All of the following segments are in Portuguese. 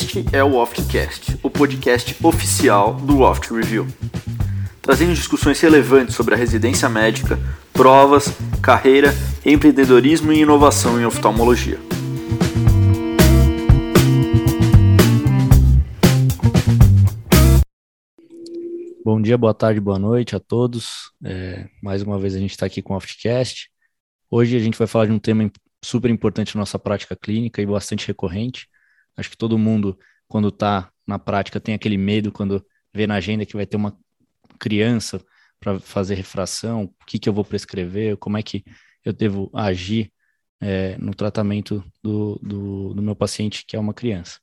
Este é o Oftcast, o podcast oficial do Oft Review, trazendo discussões relevantes sobre a residência médica, provas, carreira, empreendedorismo e inovação em oftalmologia. Bom dia, boa tarde, boa noite a todos. É, mais uma vez a gente está aqui com o Oftcast. Hoje a gente vai falar de um tema super importante na nossa prática clínica e bastante recorrente. Acho que todo mundo, quando está na prática, tem aquele medo quando vê na agenda que vai ter uma criança para fazer refração, o que, que eu vou prescrever, como é que eu devo agir é, no tratamento do, do, do, meu paciente, que é uma criança.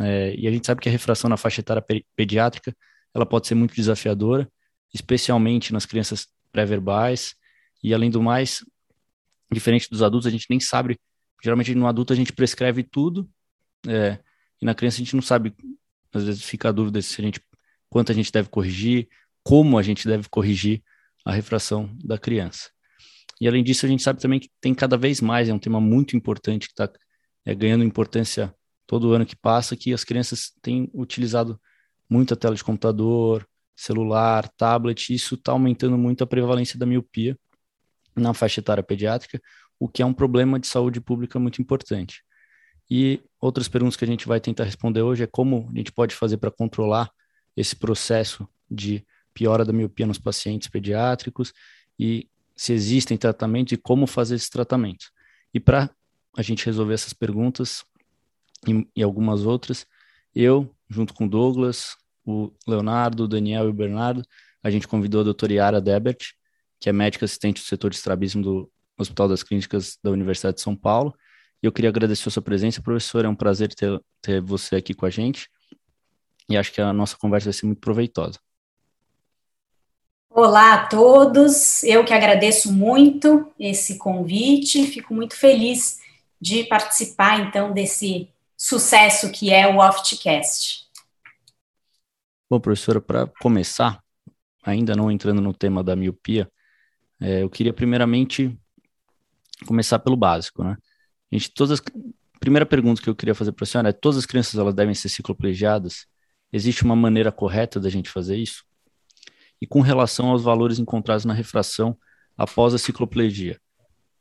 É, e a gente sabe que a refração na faixa etária pediátrica ela pode ser muito desafiadora, especialmente nas crianças pré-verbais, e além do mais, Diferente dos adultos, a gente nem sabe. Geralmente no adulto a gente prescreve tudo, é, e na criança a gente não sabe. Às vezes fica a dúvida se a gente quanto a gente deve corrigir, como a gente deve corrigir a refração da criança. E além disso, a gente sabe também que tem cada vez mais, é um tema muito importante que está é, ganhando importância todo ano que passa, que as crianças têm utilizado muita tela de computador, celular, tablet, isso está aumentando muito a prevalência da miopia na faixa etária pediátrica, o que é um problema de saúde pública muito importante. E outras perguntas que a gente vai tentar responder hoje é como a gente pode fazer para controlar esse processo de piora da miopia nos pacientes pediátricos e se existem tratamentos e como fazer esses tratamentos. E para a gente resolver essas perguntas e, e, algumas outras, eu, junto com Douglas, o Leonardo, o Daniel e o Bernardo, a gente convidou a doutora Yara Debert, que é médica assistente do setor de estrabismo do Hospital das Clínicas da Universidade de São Paulo. E eu queria agradecer a sua presença, professor. É um prazer ter, ter você aqui com a gente. E acho que a nossa conversa vai ser muito proveitosa. Olá a todos, eu que agradeço muito esse convite, fico muito feliz de participar então desse sucesso que é o Oftcast. Bom, professora, para começar, ainda não entrando no tema da miopia, é, eu queria primeiramente começar pelo básico, né? Gente, todas as, primeira pergunta que eu queria fazer para a senhora é: todas as crianças elas devem ser cicloplegiadas? Existe uma maneira correta da gente fazer isso? E com relação aos valores encontrados na refração após a cicloplegia,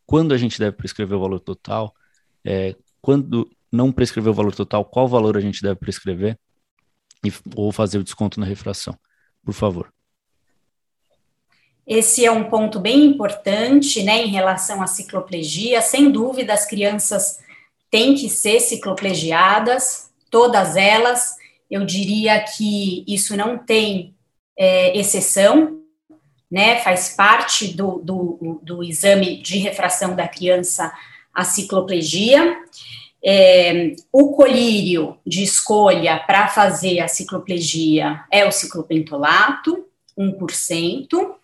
quando a gente deve prescrever o valor total? É, quando não prescrever o valor total, qual valor a gente deve prescrever? E, ou fazer o desconto na refração? Por favor. Esse é um ponto bem importante, né, em relação à cicloplegia. Sem dúvida, as crianças têm que ser cicloplegiadas, todas elas. Eu diria que isso não tem é, exceção, né, faz parte do, do, do, exame de refração da criança a cicloplegia. É, o colírio de escolha para fazer a cicloplegia é o ciclopentolato, 1%.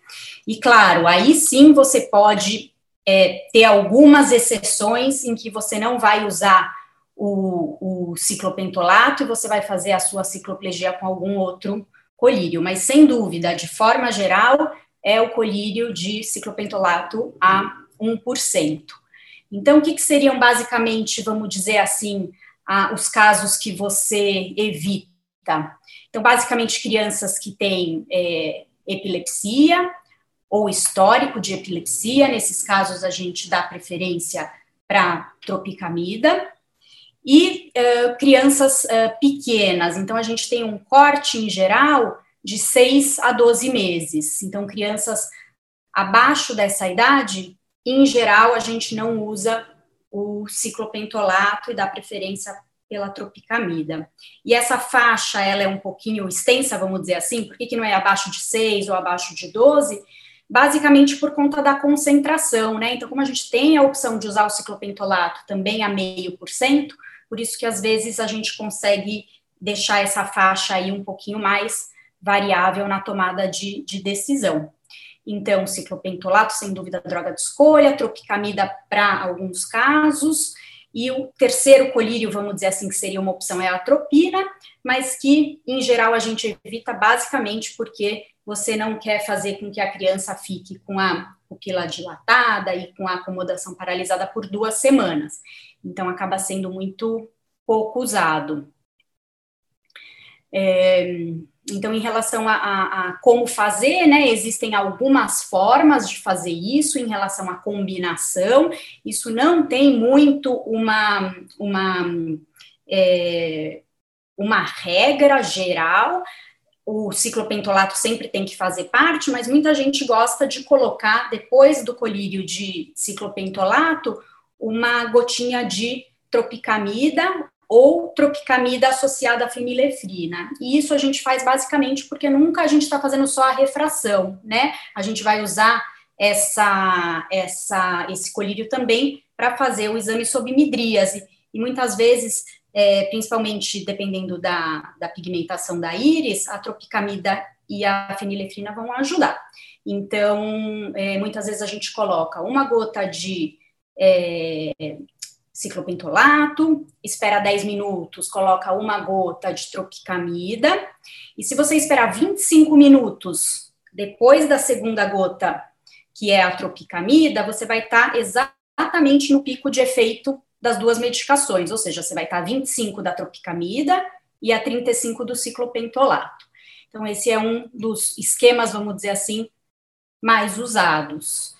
E claro, aí sim você pode é, ter algumas exceções em que você não vai usar o, o ciclopentolato e você vai fazer a sua cicloplegia com algum outro colírio, mas sem dúvida, de forma geral, é o colírio de ciclopentolato a 1%. Então, o que, que seriam basicamente, vamos dizer assim, os casos que você evita? Então, basicamente, crianças que têm é, epilepsia, ou histórico de epilepsia, nesses casos a gente dá preferência para tropicamida, e uh, crianças uh, pequenas, então a gente tem um corte em geral de 6 a 12 meses, então crianças abaixo dessa idade, em geral a gente não usa o ciclopentolato e dá preferência pela tropicamida. E essa faixa, ela é um pouquinho extensa, vamos dizer assim, por que, não é abaixo de 6 ou abaixo de 12? Basicamente por conta da concentração, né? Então, como a gente tem a opção de usar o ciclopentolato também a meio por cento, por isso que às vezes a gente consegue deixar essa faixa aí um pouquinho mais variável na tomada de, de decisão. Então, ciclopentolato, sem dúvida, droga de escolha, tropicamida para alguns casos, e o terceiro colírio, vamos dizer assim, que seria uma opção, é a atropina, mas que, em geral, a gente evita basicamente porque você não quer fazer com que a criança fique com a pupila dilatada e com a acomodação paralisada por duas semanas. Então, acaba sendo muito pouco usado. É, então, em relação a, a, a, como fazer, né, existem algumas formas de fazer isso em relação à combinação. Isso não tem muito uma, uma, é, uma regra geral. O ciclopentolato sempre tem que fazer parte, mas muita gente gosta de colocar, depois do colírio de ciclopentolato, uma gotinha de tropicamida ou tropicamida associada à fenilefrina. E isso a gente faz basicamente porque nunca a gente está fazendo só a refração, né? A gente vai usar essa, essa, esse colírio também para fazer o exame sob midríase. E muitas vezes, é, principalmente dependendo da, da pigmentação da íris, a tropicamida e a fenilefrina vão ajudar. Então, é, muitas vezes a gente coloca uma gota de é, ciclopentolato, espera 10 minutos, coloca uma gota de tropicamida, e se você esperar 25 minutos depois da segunda gota, que é a tropicamida, você vai estar tá exatamente no pico de efeito das duas medicações, ou seja, você vai estar tá 25 da tropicamida e a 35 do ciclopentolato. Então, esse é um dos esquemas, vamos dizer assim, mais usados.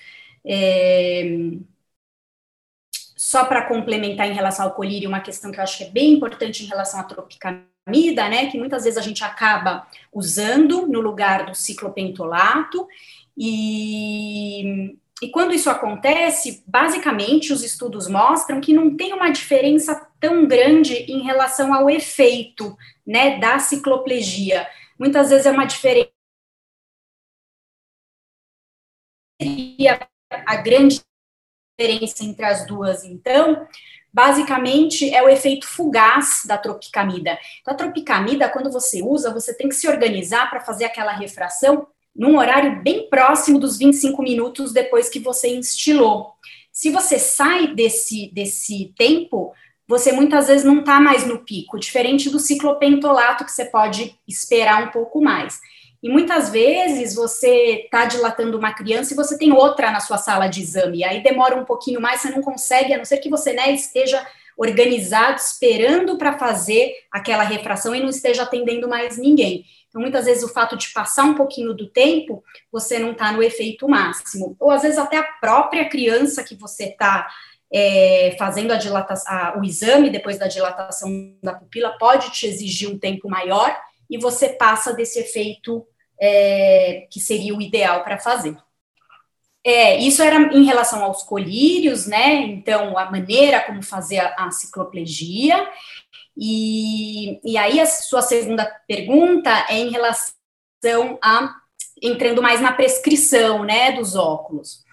É, só para complementar em relação ao colírio, uma questão que eu acho que é bem importante em relação à tropicamida, né, que muitas vezes a gente acaba usando no lugar do ciclopentolato, e, e quando isso acontece, basicamente os estudos mostram que não tem uma diferença tão grande em relação ao efeito, né, da cicloplegia. Muitas vezes é uma diferença a grande diferença entre as duas, então, basicamente é o efeito fugaz da tropicamida. Então, a tropicamida, quando você usa, você tem que se organizar para fazer aquela refração num horário bem próximo dos 25 minutos depois que você instilou. Se você sai desse, desse tempo, você muitas vezes não está mais no pico, diferente do ciclopentolato, que você pode esperar um pouco mais. E muitas vezes você está dilatando uma criança e você tem outra na sua sala de exame, aí demora um pouquinho mais, você não consegue, a não ser que você né, esteja organizado, esperando para fazer aquela refração e não esteja atendendo mais ninguém. Então, muitas vezes, o fato de passar um pouquinho do tempo, você não está no efeito máximo. Ou, às vezes, até a própria criança que você está é, fazendo a dilatação, o exame depois da dilatação da pupila pode te exigir um tempo maior e você passa desse efeito é, que seria o ideal para fazer. É, isso era em relação aos colírios, né? Então, a maneira como fazer a, a cicloplegia. E, e aí, a sua segunda pergunta é em relação a entrando mais na prescrição, né, dos óculos.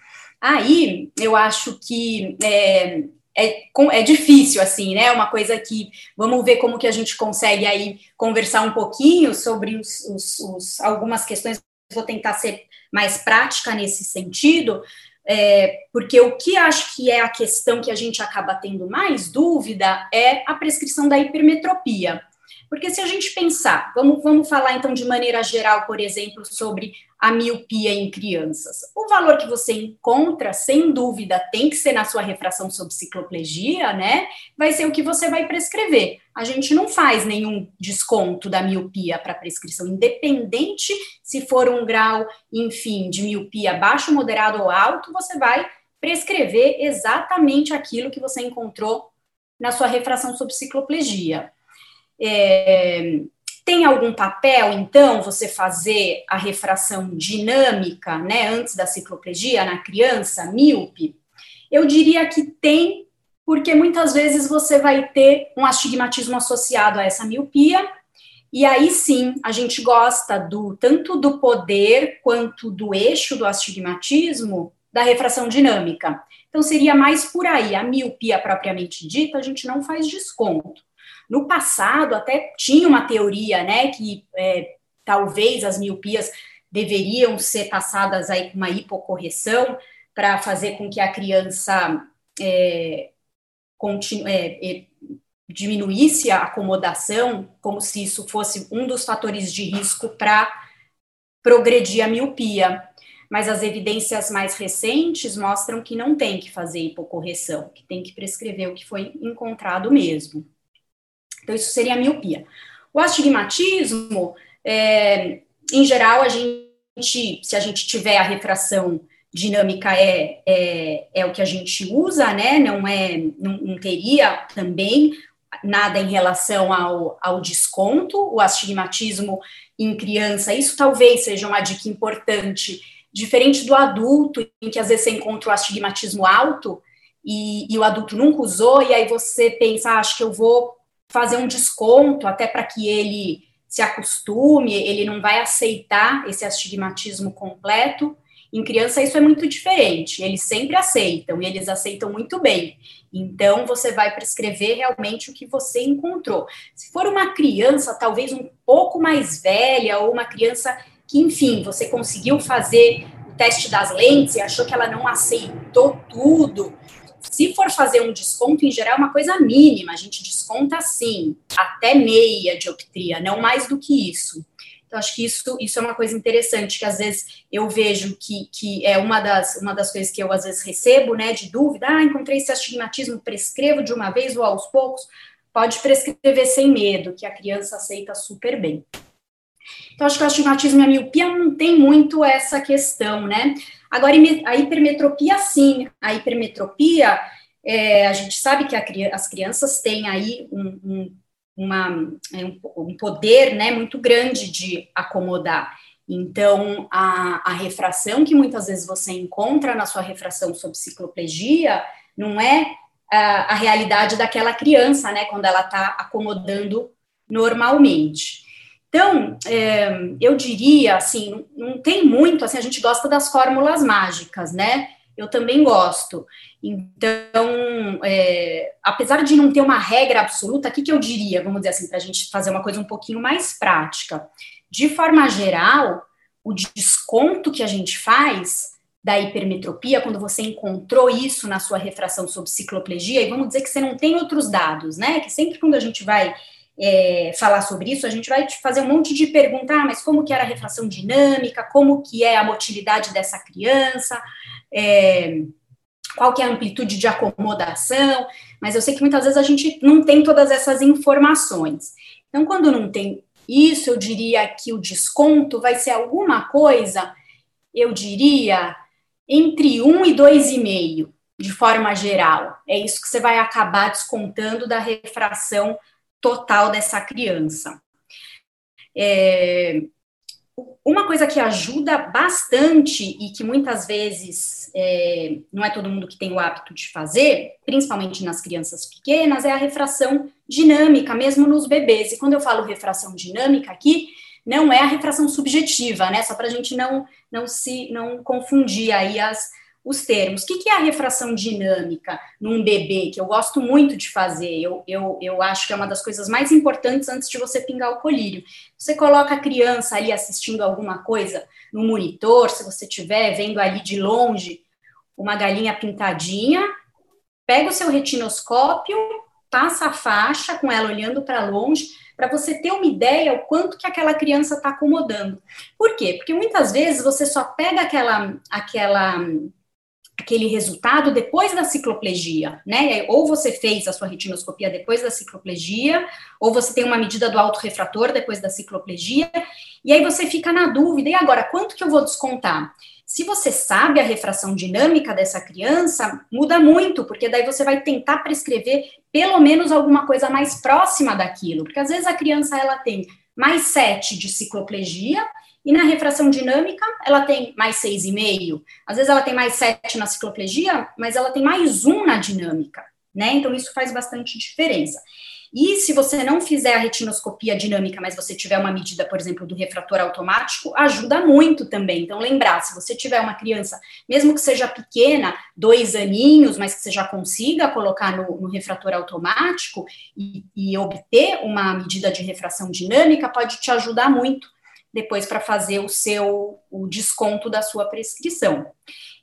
Aí, eu acho que é, é, é difícil, assim, né? Uma coisa que vamos ver como que a gente consegue aí conversar um pouquinho sobre os, os, os algumas questões. Vou tentar ser mais prática nesse sentido, é, porque o que acho que é a questão que a gente acaba tendo mais dúvida é a prescrição da hipermetropia. Porque se a gente pensar, vamos, vamos falar então de maneira geral, por exemplo, sobre a miopia em crianças. O valor que você encontra, sem dúvida, tem que ser na sua refração sob cicloplegia, né? Vai ser o que você vai prescrever. A gente não faz nenhum desconto da miopia para prescrição, independente se for um grau, enfim, de miopia baixo, moderado ou alto, você vai prescrever exatamente aquilo que você encontrou na sua refração sob cicloplegia. É, tem algum papel, então, você fazer a refração dinâmica, né, antes da cicloplegia na criança míope? Eu diria que tem, porque muitas vezes você vai ter um astigmatismo associado a essa miopia, e aí sim, a gente gosta do tanto do poder quanto do eixo do astigmatismo da refração dinâmica. Então seria mais por aí, a miopia propriamente dita, a gente não faz desconto. No passado, até tinha uma teoria, né, que é, talvez as miopias deveriam ser passadas aí com uma hipocorreção para fazer com que a criança é, continue, é, diminuísse a acomodação, como se isso fosse um dos fatores de risco para progredir a miopia. Mas as evidências mais recentes mostram que não tem que fazer hipocorreção, que tem que prescrever o que foi encontrado mesmo. Então, isso seria a miopia. O astigmatismo, é, em geral, a gente, se a gente tiver a refração dinâmica é, é, é o que a gente usa, né? Não é, não, não teria também nada em relação ao, ao desconto, o astigmatismo em criança, isso talvez seja uma dica importante, diferente do adulto, em que às vezes você encontra o astigmatismo alto e, e o adulto nunca usou, e aí você pensa, ah, acho que eu vou fazer um desconto até para que ele se acostume, ele não vai aceitar esse astigmatismo completo. Em criança, isso é muito diferente, eles sempre aceitam e eles aceitam muito bem. Então, você vai prescrever realmente o que você encontrou. Se for uma criança, talvez um pouco mais velha, ou uma criança que, enfim, você conseguiu fazer o teste das lentes e achou que ela não aceitou tudo. Se for fazer um desconto, em geral, é uma coisa mínima, a gente desconta assim, até meia dioptria, não mais do que isso. Então, acho que isso, isso é uma coisa interessante, que às vezes eu vejo que, que é uma das, uma das coisas que eu às vezes recebo, né, de dúvida, ah, encontrei esse astigmatismo, prescrevo de uma vez ou aos poucos, pode prescrever sem medo, que a criança aceita super bem. Então, acho que o astigmatismo e a miopia não tem muito essa questão, né? Agora, a hipermetropia, sim. A hipermetropia, é, a gente sabe que a, as crianças têm aí um, um uma, é, um poder né, muito grande de acomodar. Então, a, a refração que muitas vezes você encontra na sua refração sob cicloplegia não é a, a realidade daquela criança, né, quando ela está acomodando normalmente. Então, é, eu diria, assim, não tem muito, assim, a gente gosta das fórmulas mágicas, né? Eu também gosto. Então, é, apesar de não ter uma regra absoluta, o que, que eu diria, vamos dizer assim, para a gente fazer uma coisa um pouquinho mais prática? De forma geral, o desconto que a gente faz da hipermetropia, quando você encontrou isso na sua refração sob cicloplegia, e vamos dizer que você não tem outros dados, né? Que sempre quando a gente vai é, falar sobre isso, a gente vai fazer um monte de perguntar, ah, mas como que era a refração dinâmica, como que é a motilidade dessa criança, é, qual que é a amplitude de acomodação, mas eu sei que muitas vezes a gente não tem todas essas informações. Então, quando não tem isso, eu diria que o desconto vai ser alguma coisa, eu diria, entre 1 e 2,5, de forma geral. É isso que você vai acabar descontando da refração total dessa criança. É, uma coisa que ajuda bastante e que muitas vezes é, não é todo mundo que tem o hábito de fazer, principalmente nas crianças pequenas, é a refração dinâmica, mesmo nos bebês. E quando eu falo refração dinâmica aqui, não é a refração subjetiva, né? Só para a gente não, não se não confundir aí as, os termos. O que, é a refração dinâmica num bebê, que eu gosto muito de fazer? Eu, eu, eu acho que é uma das coisas mais importantes antes de você pingar o colírio. Você coloca a criança ali assistindo alguma coisa no monitor, se você estiver vendo ali de longe uma galinha pintadinha, pega o seu retinoscópio, passa a faixa com ela olhando para longe, para você ter uma ideia o quanto que aquela criança está acomodando. Por quê? Porque muitas vezes você só pega aquela, aquela aquele resultado depois da cicloplegia, né? Ou você fez a sua retinoscopia depois da cicloplegia, ou você tem uma medida do autorrefrator depois da cicloplegia, e aí você fica na dúvida, e agora, quanto que eu vou descontar? Se você sabe a refração dinâmica dessa criança, muda muito, porque daí você vai tentar prescrever pelo menos alguma coisa mais próxima daquilo, porque às vezes a criança ela tem mais 7 de cicloplegia e na refração dinâmica, ela tem mais 6,5. Às vezes ela tem mais 7 na cicloplegia, mas ela tem mais 1 na dinâmica, né? Então isso faz bastante diferença. E se você não fizer a retinoscopia dinâmica, mas você tiver uma medida, por exemplo, do refrator automático, ajuda muito também. Então, lembrar, se você tiver uma criança, mesmo que seja pequena, dois aninhos, mas que você já consiga colocar no, no refrator automático e, e obter uma medida de refração dinâmica, pode te ajudar muito depois para fazer o seu o desconto da sua prescrição.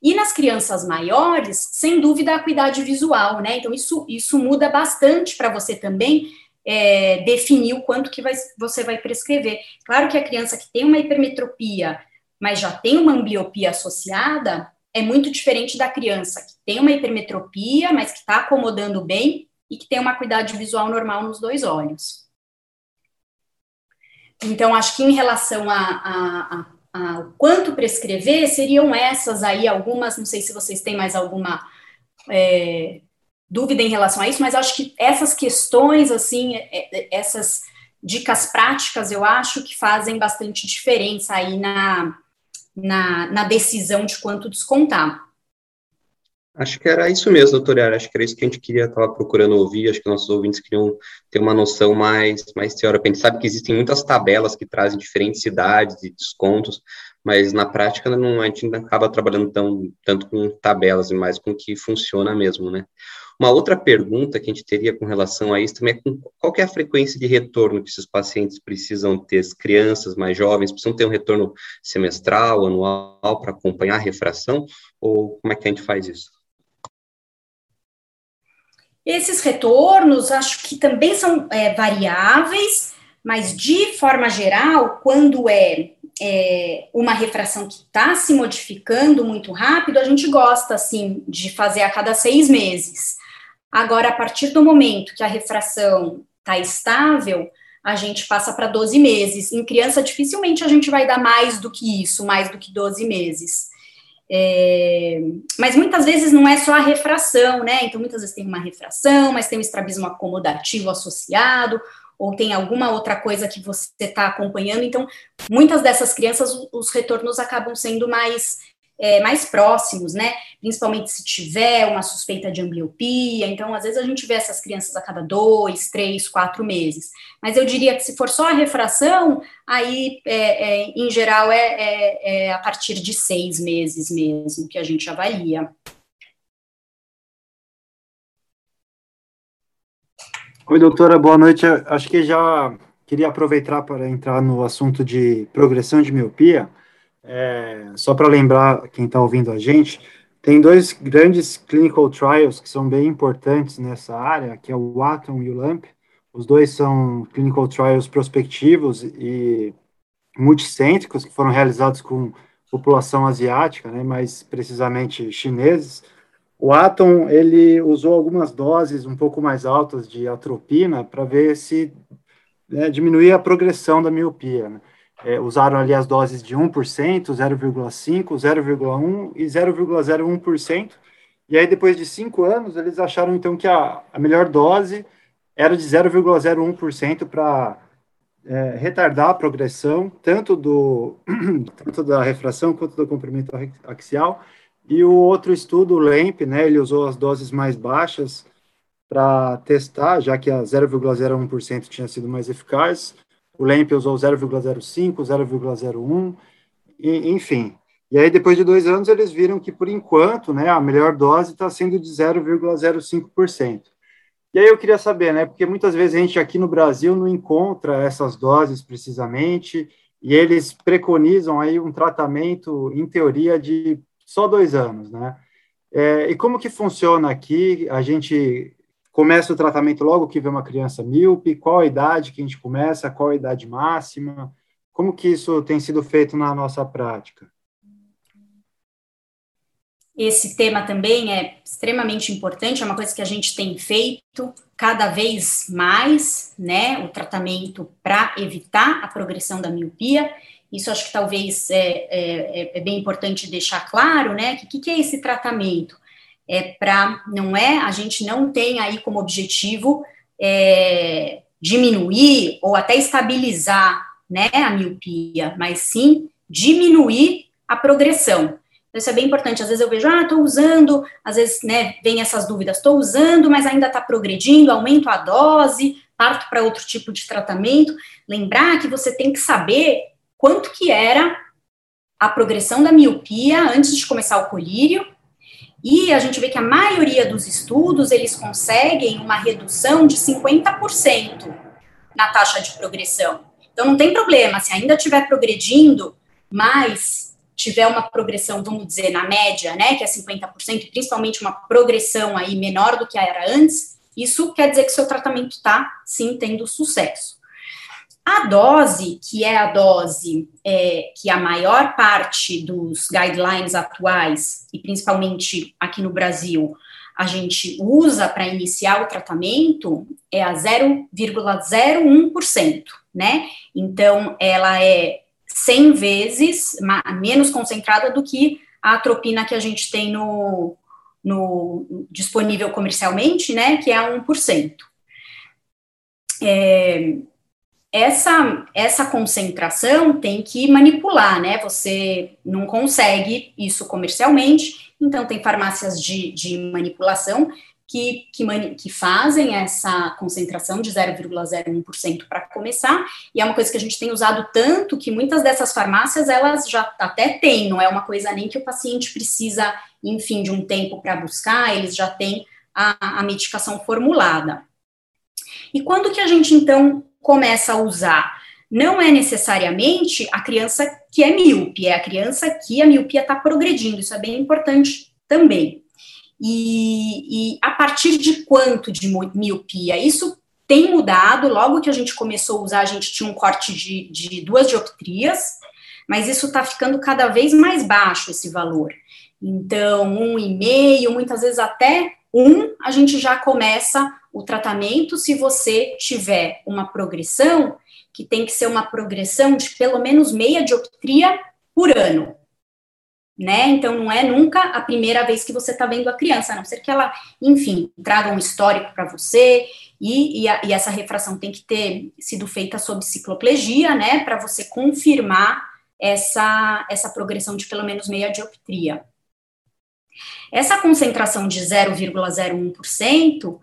E nas crianças maiores, sem dúvida, a acuidade visual, né? Então, isso, isso muda bastante para você também é, definir o quanto que vai, você vai prescrever. Claro que a criança que tem uma hipermetropia, mas já tem uma ambliopia associada, é muito diferente da criança que tem uma hipermetropia, mas que está acomodando bem e que tem uma acuidade visual normal nos dois olhos. Então, acho que em relação a, a, a, a, quanto prescrever, seriam essas aí algumas, não sei se vocês têm mais alguma é, dúvida em relação a isso, mas acho que essas questões, assim, é, é, essas dicas práticas, eu acho que fazem bastante diferença aí na, na, na decisão de quanto descontar. Acho que era isso mesmo, doutora. Acho que era isso que a gente queria estar procurando ouvir. Acho que nossos ouvintes queriam ter uma noção mais, mais teórica. A gente sabe que existem muitas tabelas que trazem diferentes cidades e descontos, mas na prática não, a gente não acaba trabalhando tão, tanto com tabelas, e mais com o que funciona mesmo, né? Uma outra pergunta que a gente teria com relação a isso também é com, qual é a frequência de retorno que esses pacientes precisam ter, as crianças mais jovens, precisam ter um retorno semestral, anual, para acompanhar a refração, ou como é que a gente faz isso? Esses retornos, acho que também são é, variáveis, mas de forma geral, quando é, é uma refração que está se modificando muito rápido, a gente gosta, assim, de fazer a cada seis meses. Agora, a partir do momento que a refração está estável, a gente passa para 12 meses. Em criança, dificilmente a gente vai dar mais do que isso, mais do que 12 meses. É, mas muitas vezes não é só a refração, né? Então, muitas vezes tem uma refração, mas tem um estrabismo acomodativo associado, ou tem alguma outra coisa que você está acompanhando. Então, muitas dessas crianças, os retornos acabam sendo mais é, mais próximos, né? Principalmente se tiver uma suspeita de ambliopia. Então, às vezes a gente vê essas crianças a cada dois, três, quatro meses. Mas eu diria que se for só a refração, aí, é, é, em geral, é, é, é a partir de seis meses mesmo que a gente avalia. Oi, doutora, boa noite. Acho que já queria aproveitar para entrar no assunto de progressão de miopia. É, só para lembrar quem está ouvindo a gente, tem dois grandes clinical trials que são bem importantes nessa área, que é o Atom e o LAMP. Os dois são clinical trials prospectivos e multicêntricos que foram realizados com população asiática, né, mais precisamente chineses. O Atom ele usou algumas doses um pouco mais altas de atropina para ver se né, diminuía a progressão da miopia. Né é, usaram ali as doses de 1%, 0,5%, 0,1% e 0,01%. E aí, depois de cinco anos, eles acharam então que a, a melhor dose era de 0,01% para é, retardar a progressão, tanto, do, tanto da refração quanto do comprimento axial. E o outro estudo, o LEMP, né, ele usou as doses mais baixas para testar, já que a 0,01% tinha sido mais eficaz, o LEMP usou 0,05, 0,01, enfim. E aí, depois de dois anos, eles viram que, por enquanto, né, a melhor dose está sendo de 0,05%. E aí eu queria saber, né, porque muitas vezes a gente aqui no Brasil não encontra essas doses precisamente, e eles preconizam aí um tratamento, em teoria, de só dois anos, né? É, e como que funciona aqui? A gente começa o tratamento logo que vê uma criança míope? Qual a idade que a gente começa? Qual a idade máxima? Como que isso tem sido feito na nossa prática? Esse tema também é extremamente importante, é uma coisa que a gente tem feito cada vez mais, né? O tratamento para evitar a progressão da miopia. Isso acho que talvez é, é, é bem importante deixar claro, né? O que, que é esse tratamento? É para, não é, a gente não tem aí como objetivo é, diminuir ou até estabilizar, né, a miopia, mas sim diminuir a progressão. Então, isso é bem importante. Às vezes eu vejo, ah, estou usando, às vezes, né, vem essas dúvidas, estou usando, mas ainda está progredindo, aumento a dose, parto para outro tipo de tratamento. Lembrar que você tem que saber quanto que era a progressão da miopia antes de começar o colírio e a gente vê que a maioria dos estudos, eles conseguem uma redução de 50% na taxa de progressão. Então, não tem problema, se ainda estiver progredindo, mas tiver uma progressão, vamos dizer, na média, né, que é 50%, principalmente uma progressão aí menor do que era antes, isso quer dizer que seu tratamento está, sim, tendo sucesso. A dose, que é a dose é, que a maior parte dos guidelines atuais, e principalmente aqui no Brasil, a gente usa para iniciar o tratamento é a 0,01%, né? Então, ela é 100 vezes menos concentrada do que a atropina que a gente tem no, no disponível comercialmente, né, que é 1%. É, essa, essa concentração tem que manipular, né? Você não consegue isso comercialmente, então tem farmácias de, de manipulação que, que, que fazem essa concentração de 0,01% para começar, e é uma coisa que a gente tem usado tanto que muitas dessas farmácias elas já até têm, não é uma coisa nem que o paciente precisa, enfim, de um tempo para buscar, eles já têm a, a medicação formulada. E quando que a gente então começa a usar? Não é necessariamente a criança que é míope, é a criança que a miopia está progredindo, isso é bem importante também. E, e a partir de quanto de miopia? Isso tem mudado, logo que a gente começou a usar, a gente tinha um corte de, de duas dioptrias, mas isso está ficando cada vez mais baixo, esse valor. Então, um e meio, muitas vezes até um, a gente já começa o tratamento se você tiver uma progressão, que tem que ser uma progressão de pelo menos meia dioptria por ano né? Então não é nunca a primeira vez que você está vendo a criança, a não ser que ela, enfim, traga um histórico para você e, e, a, e, essa refração tem que ter sido feita sob cicloplegia, né? Para você confirmar essa, essa progressão de pelo menos meia dioptria. Essa concentração de 0,01%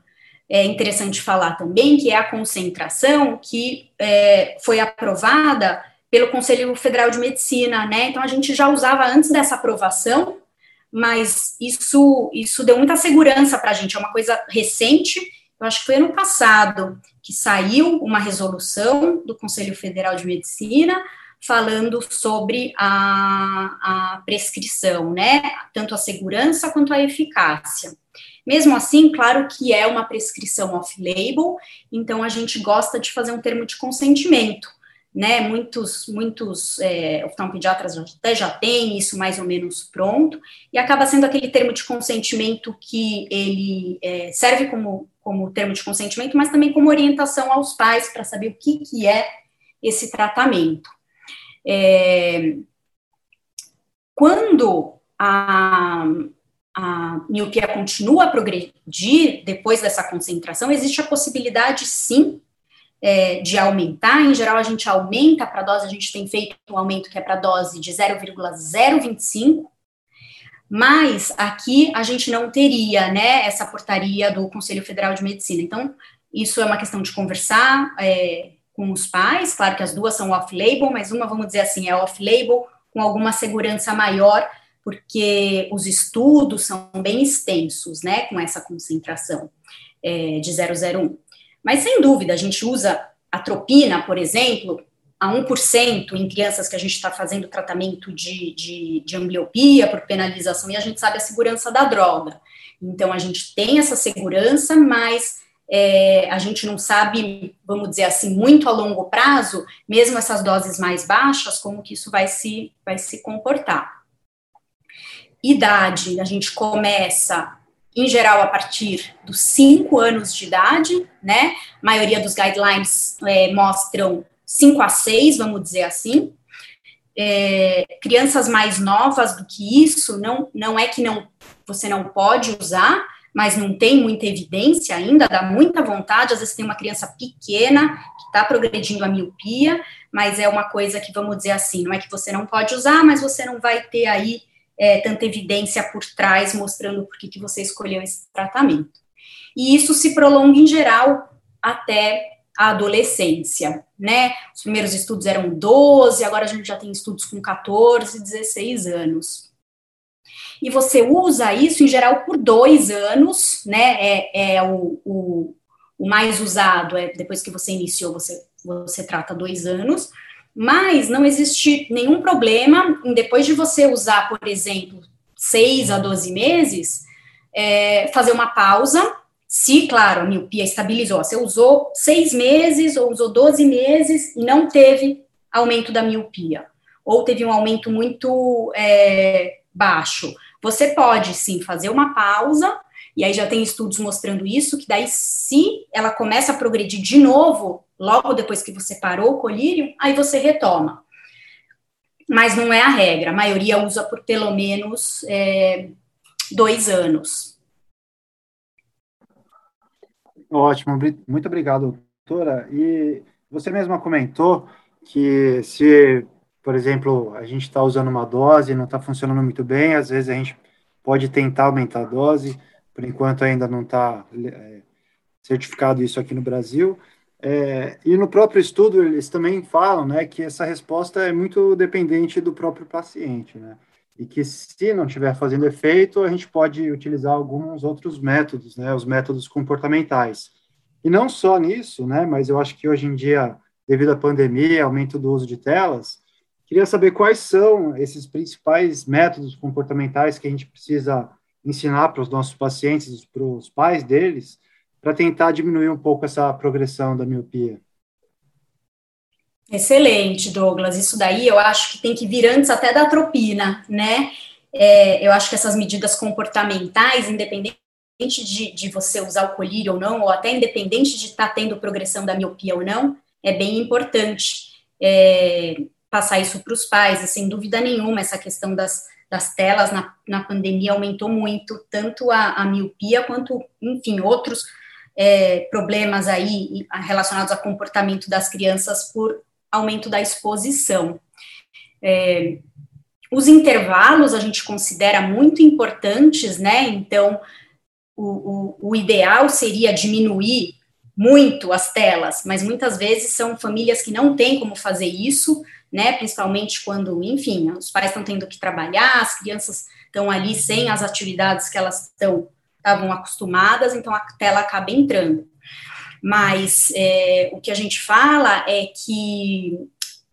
é interessante falar também que é a concentração que é, foi aprovada pelo Conselho Federal de Medicina, né? Então a gente já usava antes dessa aprovação, mas isso isso deu muita segurança para a gente. É uma coisa recente. Eu acho que foi ano passado que saiu uma resolução do Conselho Federal de Medicina falando sobre a, a prescrição, né? Tanto a segurança quanto a eficácia. Mesmo assim, claro que é uma prescrição off-label, então a gente gosta de fazer um termo de consentimento né? Muitos, muitos é, oftalmopediatras até já têm isso mais ou menos pronto, e acaba sendo aquele termo de consentimento que ele é, serve como, como termo de consentimento, mas também como orientação aos pais para saber o que, que é esse tratamento. É, quando a, a miopia continua a progredir depois dessa concentração, existe a possibilidade, sim, é, de aumentar, em geral a gente aumenta para dose, a gente tem feito um aumento que é para dose de 0,025, mas aqui a gente não teria, né, essa portaria do Conselho Federal de Medicina. Então, isso é uma questão de conversar é, com os pais, claro que as duas são off-label, mas uma, vamos dizer assim, é off-label com alguma segurança maior, porque os estudos são bem extensos, né, com essa concentração é, de 001. Mas, sem dúvida, a gente usa atropina, por exemplo, a 1% em crianças que a gente está fazendo tratamento de, de, de ambliopia por penalização e a gente sabe a segurança da droga. Então, a gente tem essa segurança, mas é, a gente não sabe, vamos dizer assim, muito a longo prazo, mesmo essas doses mais baixas, como que isso vai se, vai se comportar. Idade, a gente começa em geral a partir dos 5 anos de idade, né? A maioria dos guidelines é, mostram 5 a 6, vamos dizer assim. É, crianças mais novas do que isso, não, não é que não você não pode usar, mas não tem muita evidência ainda, dá muita vontade, às vezes tem uma criança pequena que está progredindo a miopia, mas é uma coisa que, vamos dizer assim, não é que você não pode usar, mas você não vai ter aí é, tanta evidência por trás mostrando por que, que você escolheu esse tratamento. E isso se prolonga em geral até a adolescência, né? Os primeiros estudos eram 12, agora a gente já tem estudos com 14, 16 anos. E você usa isso em geral por dois anos, né? É, é o, o, o mais usado, é depois que você iniciou, você, você trata dois anos mas não existe nenhum problema em, depois de você usar, por exemplo, 6 a 12 meses, é, fazer uma pausa, se, claro, a miopia estabilizou. Você usou seis meses ou usou 12 meses e não teve aumento da miopia, ou teve um aumento muito é, baixo. Você pode, sim, fazer uma pausa e aí já tem estudos mostrando isso, que daí se ela começa a progredir de novo, logo depois que você parou o colírio, aí você retoma. Mas não é a regra, a maioria usa por pelo menos é, dois anos. Ótimo, muito obrigado, doutora. E você mesma comentou que se, por exemplo, a gente está usando uma dose e não está funcionando muito bem, às vezes a gente pode tentar aumentar a dose, por enquanto ainda não está é, certificado isso aqui no Brasil. É, e no próprio estudo eles também falam, né, que essa resposta é muito dependente do próprio paciente, né, e que se não estiver fazendo efeito, a gente pode utilizar alguns outros métodos, né, os métodos comportamentais. E não só nisso, né, mas eu acho que hoje em dia, devido à pandemia, aumento do uso de telas, queria saber quais são esses principais métodos comportamentais que a gente precisa ensinar para os nossos pacientes, para os pais deles, para tentar diminuir um pouco essa progressão da miopia. Excelente, Douglas. Isso daí eu acho que tem que vir antes até da atropina, né? É, eu acho que essas medidas comportamentais, independente de, de você usar o colírio ou não, ou até independente de estar tá tendo progressão da miopia ou não, é bem importante é, passar isso para os pais, e sem dúvida nenhuma, essa questão das, das telas na, na pandemia aumentou muito, tanto a, a miopia quanto, enfim, outros é, problemas aí relacionados ao comportamento das crianças por aumento da exposição. É, os intervalos a gente considera muito importantes, né? Então, o, o, o, ideal seria diminuir muito as telas, mas muitas vezes são famílias que não têm como fazer isso, né? Principalmente quando, enfim, os pais estão tendo que trabalhar, as crianças estão ali sem as atividades que elas estão estavam acostumadas, então a tela acaba entrando. Mas é, o que a gente fala é que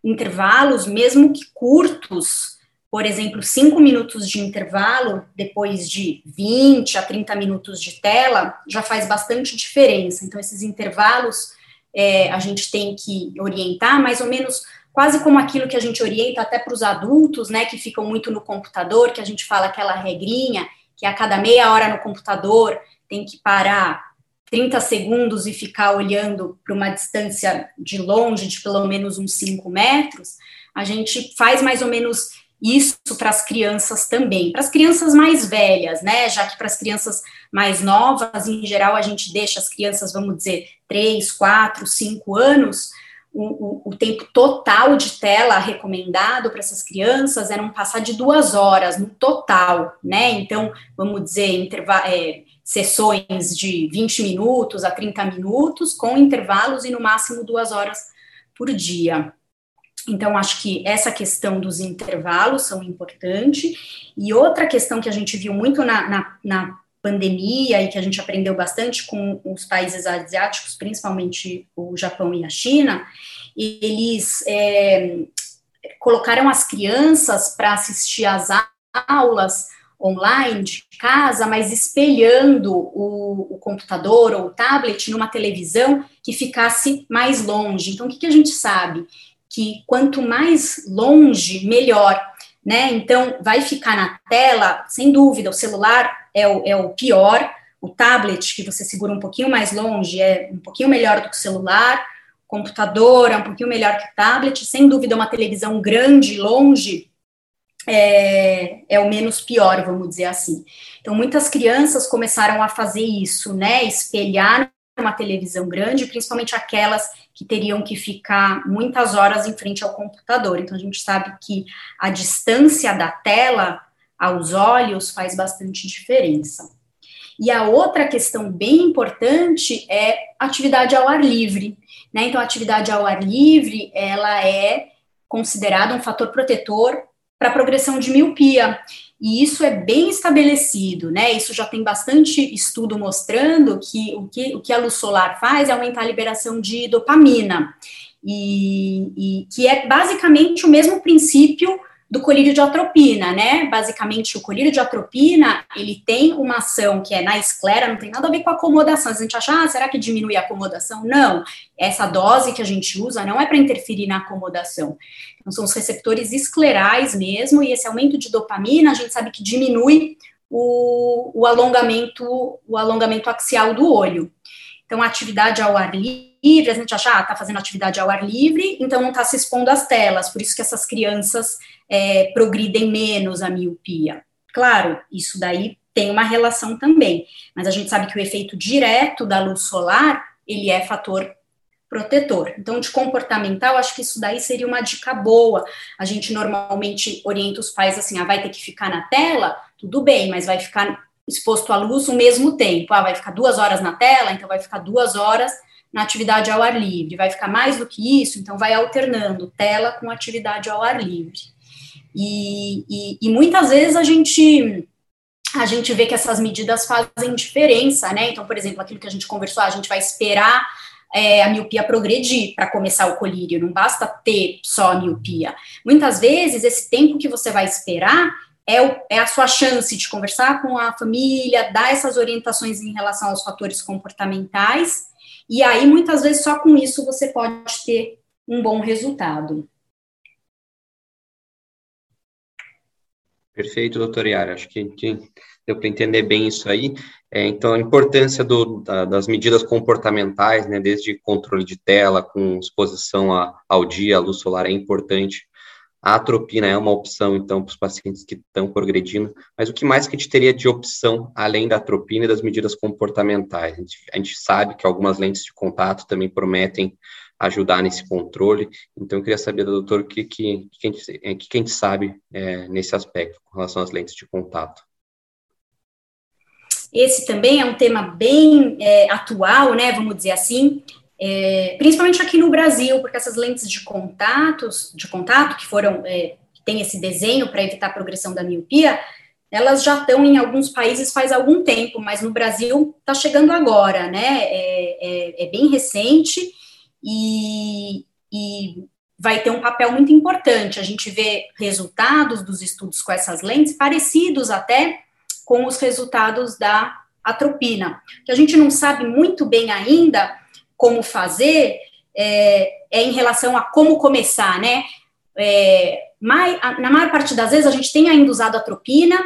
intervalos, mesmo que curtos, por exemplo, cinco minutos de intervalo, depois de 20 a 30 minutos de tela, já faz bastante diferença. Então, esses intervalos é, a gente tem que orientar mais ou menos quase como aquilo que a gente orienta até para os adultos, né, que ficam muito no computador, que a gente fala aquela regrinha, que a cada meia hora no computador tem que parar 30 segundos e ficar olhando para uma distância de longe, de pelo menos uns 5 metros, a gente faz mais ou menos isso para as crianças também. Para as crianças mais velhas, né? Já que para as crianças mais novas, em geral, a gente deixa as crianças, vamos dizer, 3, 4, 5 anos, o, o, tempo total de tela recomendado para essas crianças era um passar de duas horas no total, né? Então, vamos dizer, é, sessões de 20 minutos a 30 minutos, com intervalos e no máximo duas horas por dia. Então, acho que essa questão dos intervalos são importante. E outra questão que a gente viu muito na, na, na pandemia e que a gente aprendeu bastante com os países asiáticos, principalmente o Japão e a China, eles é, colocaram as crianças para assistir às aulas online de casa, mas espelhando o, o, computador ou o tablet numa televisão que ficasse mais longe. Então, o que, que a gente sabe? Que quanto mais longe, melhor né? Então, vai ficar na tela, sem dúvida, o celular é o, é o pior, o tablet, que você segura um pouquinho mais longe, é um pouquinho melhor do que o celular, o computador é um pouquinho melhor que o tablet, sem dúvida, uma televisão grande, longe, é, é, o menos pior, vamos dizer assim. Então, muitas crianças começaram a fazer isso, né? Espelhar uma televisão grande, principalmente aquelas que teriam que ficar muitas horas em frente ao computador. Então, a gente sabe que a distância da tela aos olhos faz bastante diferença. E a outra questão bem importante é atividade ao ar livre. Né? Então, a atividade ao ar livre, ela é considerada um fator protetor para a progressão de miopia. E isso é bem estabelecido, né? Isso já tem bastante estudo mostrando que o que, o que a luz solar faz é aumentar a liberação de dopamina, e, e que é basicamente o mesmo princípio do colírio de atropina, né? Basicamente, o colírio de atropina, ele tem uma ação que é na esclera, não tem nada a ver com acomodação. A gente acha, ah, será que diminui a acomodação? Não. Essa dose que a gente usa não é para interferir na acomodação. Então, são os receptores esclerais mesmo, e esse aumento de dopamina, a gente sabe que diminui o, o alongamento, o alongamento axial do olho. Então, atividade ao ar livre, a gente acha, ah, tá fazendo atividade ao ar livre, então não está se expondo às telas, por isso que essas crianças é, progridem menos a miopia. Claro, isso daí tem uma relação também, mas a gente sabe que o efeito direto da luz solar, ele é fator protetor. Então, de comportamental, acho que isso daí seria uma dica boa. A gente normalmente orienta os pais assim, ah, vai ter que ficar na tela, tudo bem, mas vai ficar exposto à luz o mesmo tempo. Ah, vai ficar duas horas na tela, então vai ficar duas horas na atividade ao ar livre. Vai ficar mais do que isso, então vai alternando tela com atividade ao ar livre. E, e, e muitas vezes a gente a gente vê que essas medidas fazem diferença, né? Então, por exemplo, aquilo que a gente conversou, a gente vai esperar é, a miopia progredir para começar o colírio, não basta ter só a miopia. Muitas vezes, esse tempo que você vai esperar é, o, é, a sua chance de conversar com a família, dar essas orientações em relação aos fatores comportamentais, e aí, muitas vezes, só com isso você pode ter um bom resultado. Perfeito, doutor Yara. Acho que, deu para entender bem isso aí. É, então, a importância do, da, das medidas comportamentais, né, desde controle de tela, com exposição a, ao dia, à luz solar, é importante. A atropina é uma opção, então, para os pacientes que estão progredindo, mas o que mais que a gente teria de opção, além da atropina e das medidas comportamentais? A gente, a gente sabe que algumas lentes de contato também prometem ajudar nesse controle. Então, eu queria saber, doutor, o que, que, que, a, gente, é, que, a gente sabe é, nesse aspecto, com relação às lentes de contato. Esse também é um tema bem é, atual, né, vamos dizer assim, é, principalmente aqui no Brasil, porque essas lentes de contatos, de contato, que foram, é, tem esse desenho para evitar a progressão da miopia, elas já estão em alguns países faz algum tempo, mas no Brasil está chegando agora, né? É, é, é bem recente e, e vai ter um papel muito importante. A gente vê resultados dos estudos com essas lentes parecidos até com os resultados da atropina. que a gente não sabe muito bem ainda como fazer é, é em relação a como começar, né? É, mai, na maior parte das vezes a gente tem ainda usado atropina,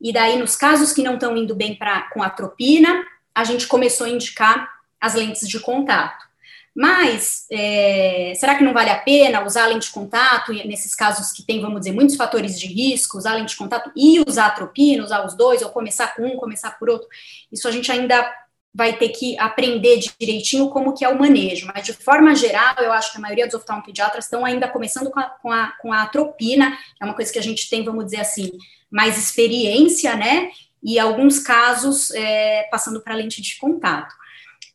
e daí nos casos que não estão indo bem pra, com atropina, a gente começou a indicar as lentes de contato. Mas, é, será que não vale a pena usar a lente de contato, nesses casos que tem, vamos dizer, muitos fatores de risco, usar a lente de contato e usar a tropina, usar os dois, ou começar com um, começar por outro? Isso a gente ainda vai ter que aprender direitinho como que é o manejo, mas de forma geral, eu acho que a maioria dos oftalmopediatras estão ainda começando com a, com a, com a atropina, é uma coisa que a gente tem, vamos dizer assim, mais experiência, né, e alguns casos é, passando para lente de contato.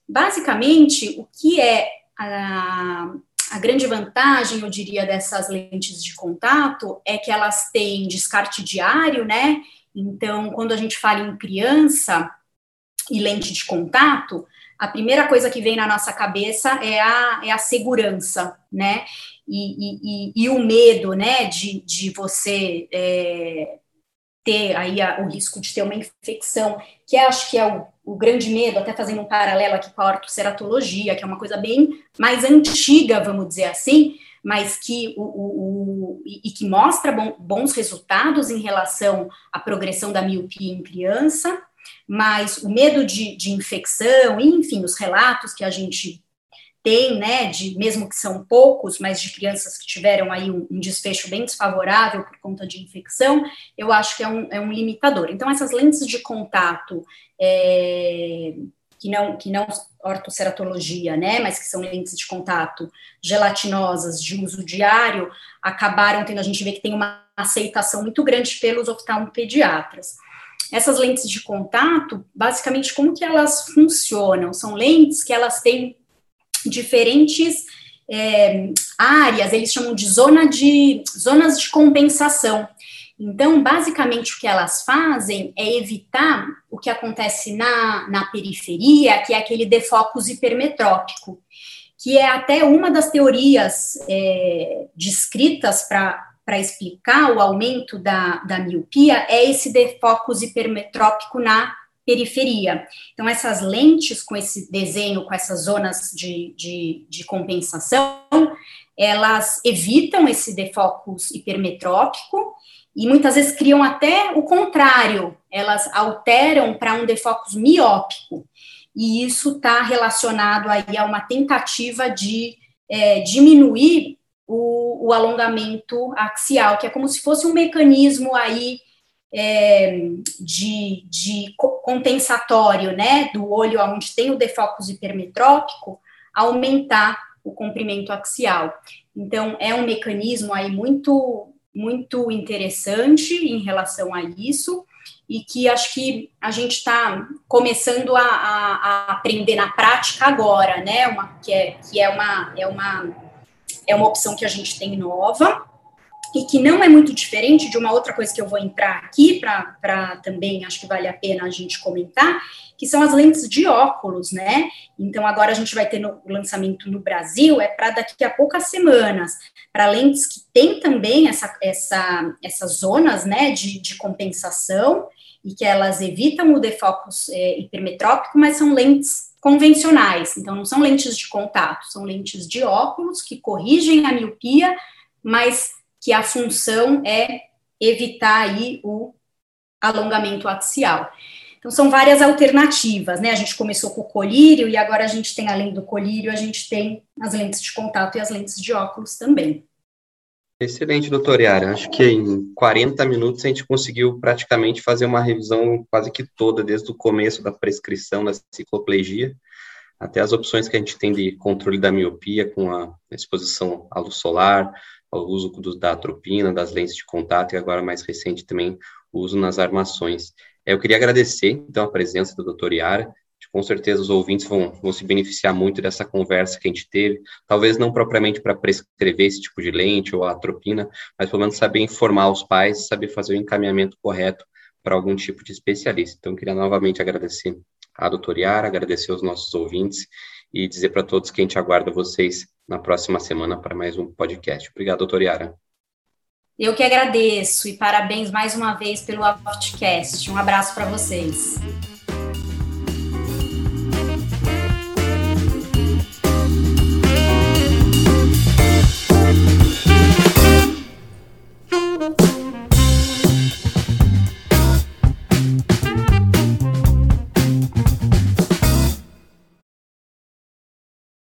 Basicamente, o que é a, a grande vantagem, eu diria, dessas lentes de contato é que elas têm descarte diário, né? Então, quando a gente fala em criança e lente de contato, a primeira coisa que vem na nossa cabeça é a, é a segurança, né? E, e, e, e o medo, né, de, de você é, ter aí a, o risco de ter uma infecção, que acho que é o, o, grande medo, até fazendo um paralelo aqui com a ortoceratologia, que é uma coisa bem mais antiga, vamos dizer assim, mas que o, o, o e que mostra bom, bons resultados em relação à progressão da miopia em criança, mas o medo de, de infecção, enfim, os relatos que a gente tem, né, de mesmo que são poucos, mas de crianças que tiveram aí um, um desfecho bem desfavorável por conta de infecção, eu acho que é um, é um limitador. Então, essas lentes de contato, é, que não, que não ortoceratologia, né, mas que são lentes de contato gelatinosas de uso diário, acabaram tendo, a gente vê que tem uma aceitação muito grande pelos oftalmopediatras. Essas lentes de contato, basicamente, como que elas funcionam? São lentes que elas têm diferentes é, áreas, eles chamam de zona de zonas de compensação. Então, basicamente, o que elas fazem é evitar o que acontece na, na periferia, que é aquele defocus hipermetrópico, que é até uma das teorias é, descritas para explicar o aumento da, da miopia, é esse defocus hipermetrópico na periferia. Então, essas lentes com esse desenho, com essas zonas de, de, de compensação, elas evitam esse defocus hipermetrópico e muitas vezes criam até o contrário, elas alteram para um defocus miópico, e isso está relacionado aí a uma tentativa de é, diminuir o, o, alongamento axial, que é como se fosse um mecanismo aí é, de, de compensatório, né, do olho onde tem o defocus hipermetrópico, aumentar o comprimento axial. Então, é um mecanismo aí muito, muito interessante em relação a isso, e que acho que a gente está começando a, a, a, aprender na prática agora, né? Uma, que é, que é, uma, é, uma, é uma opção que a gente tem nova e que não é muito diferente de uma outra coisa que eu vou entrar aqui para também acho que vale a pena a gente comentar, que são as lentes de óculos, né? Então agora a gente vai ter no lançamento no Brasil, é para daqui a poucas semanas, para lentes que tem também essa, essa, essas zonas né, de, de compensação e que elas evitam o defocus é, hipermetrópico, mas são lentes convencionais, então não são lentes de contato, são lentes de óculos que corrigem a miopia, mas que a função é evitar aí o alongamento axial. Então, são várias alternativas, né? A gente começou com o colírio e agora a gente tem, além do colírio, a gente tem as lentes de contato e as lentes de óculos também. Excelente, doutor Yara. Acho que em 40 minutos a gente conseguiu praticamente fazer uma revisão quase que toda, desde o começo da prescrição da cicloplegia, até as opções que a gente tem de controle da miopia com a exposição à luz solar, ao uso do, da atropina, das lentes de contato e agora mais recente também o uso nas armações. Eu queria agradecer, então, a presença do doutor Yara, com certeza os ouvintes vão, vão se beneficiar muito dessa conversa que a gente teve, talvez não propriamente para prescrever esse tipo de lente ou atropina, mas pelo menos saber informar os pais, saber fazer o encaminhamento correto para algum tipo de especialista. Então, queria novamente agradecer a doutora Yara, agradecer aos nossos ouvintes e dizer para todos que a gente aguarda vocês na próxima semana para mais um podcast. Obrigado, doutora Yara. Eu que agradeço e parabéns mais uma vez pelo podcast. Um abraço para vocês.